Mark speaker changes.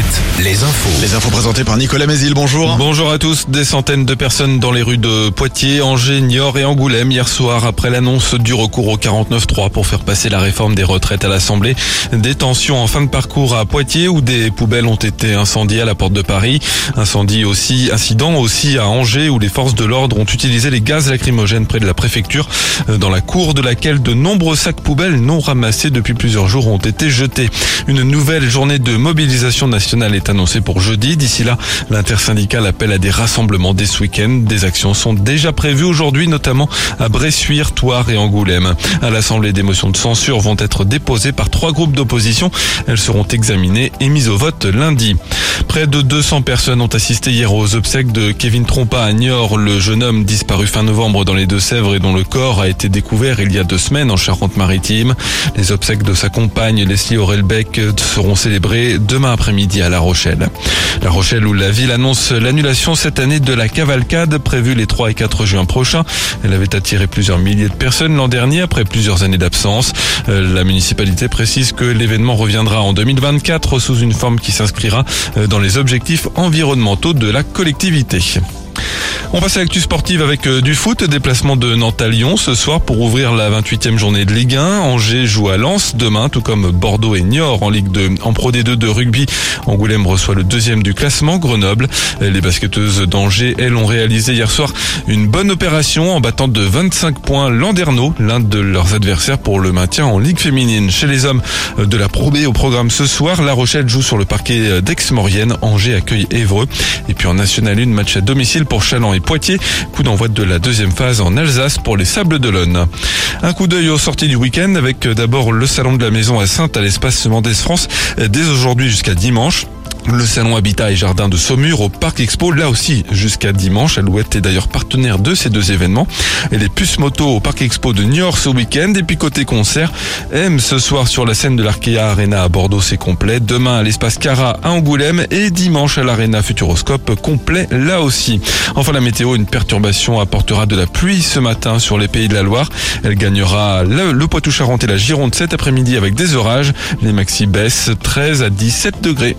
Speaker 1: planète. Les infos.
Speaker 2: Les infos présentées par Nicolas Mézil, bonjour.
Speaker 3: Bonjour à tous. Des centaines de personnes dans les rues de Poitiers, Angers, Niort et Angoulême hier soir après l'annonce du recours au 49.3 pour faire passer la réforme des retraites à l'Assemblée. Des tensions en fin de parcours à Poitiers où des poubelles ont été incendiées à la porte de Paris. Incendie aussi, incident aussi à Angers où les forces de l'ordre ont utilisé les gaz lacrymogènes près de la préfecture dans la cour de laquelle de nombreux sacs poubelles non ramassés depuis plusieurs jours ont été jetés. Une nouvelle journée de mobilisation nationale est annoncée pour jeudi. D'ici là, l'intersyndicale appelle à des rassemblements dès ce week-end. Des actions sont déjà prévues aujourd'hui, notamment à Bressuire, Toire et Angoulême. À l'Assemblée, des motions de censure vont être déposées par trois groupes d'opposition. Elles seront examinées et mises au vote lundi. Près de 200 personnes ont assisté hier aux obsèques de Kevin Trompa à Niort, le jeune homme disparu fin novembre dans les Deux-Sèvres et dont le corps a été découvert il y a deux semaines en Charente-Maritime. Les obsèques de sa compagne Leslie Aurelbeck seront célébrées demain après-midi à La Rochelle. La Rochelle où la ville annonce l'annulation cette année de la cavalcade prévue les 3 et 4 juin prochains. Elle avait attiré plusieurs milliers de personnes l'an dernier après plusieurs années d'absence. Euh, la municipalité précise que l'événement reviendra en 2024 sous une forme qui s'inscrira euh, dans les objectifs environnementaux de la collectivité. On passe à l'actu sportive avec euh, du foot. Déplacement de Nantes ce soir pour ouvrir la 28e journée de Ligue 1. Angers joue à Lens demain, tout comme Bordeaux et Niort en Ligue 2. En Pro D2 de rugby, Angoulême reçoit le deuxième du classement, Grenoble. Les basketteuses d'Angers, elles, ont réalisé hier soir une bonne opération en battant de 25 points Landerneau, l'un de leurs adversaires pour le maintien en Ligue féminine. Chez les hommes de la Pro B au programme ce soir, La Rochelle joue sur le parquet d'Aix-Maurienne. Angers accueille Évreux. Et puis en National 1, match à domicile pour Chaland Poitiers. Coup d'envoi de la deuxième phase en Alsace pour les Sables d'Olonne. Un coup d'œil aux sorties du week-end avec d'abord le salon de la maison à Sainte à l'espace Mendès France dès aujourd'hui jusqu'à dimanche. Le salon Habitat et Jardin de Saumur au Parc Expo, là aussi jusqu'à dimanche. Alouette est d'ailleurs partenaire de ces deux événements. Et les puces moto au Parc Expo de Niort ce week-end. Et puis côté concert, M ce soir sur la scène de l'Arkea Arena à Bordeaux, c'est complet. Demain à l'espace Cara à Angoulême et dimanche à l'Arena Futuroscope, complet là aussi. Enfin la météo, une perturbation apportera de la pluie ce matin sur les pays de la Loire. Elle gagnera le, Poitou-Charentes et la Gironde cet après-midi avec des orages. Les maxi baissent 13 à 17 degrés.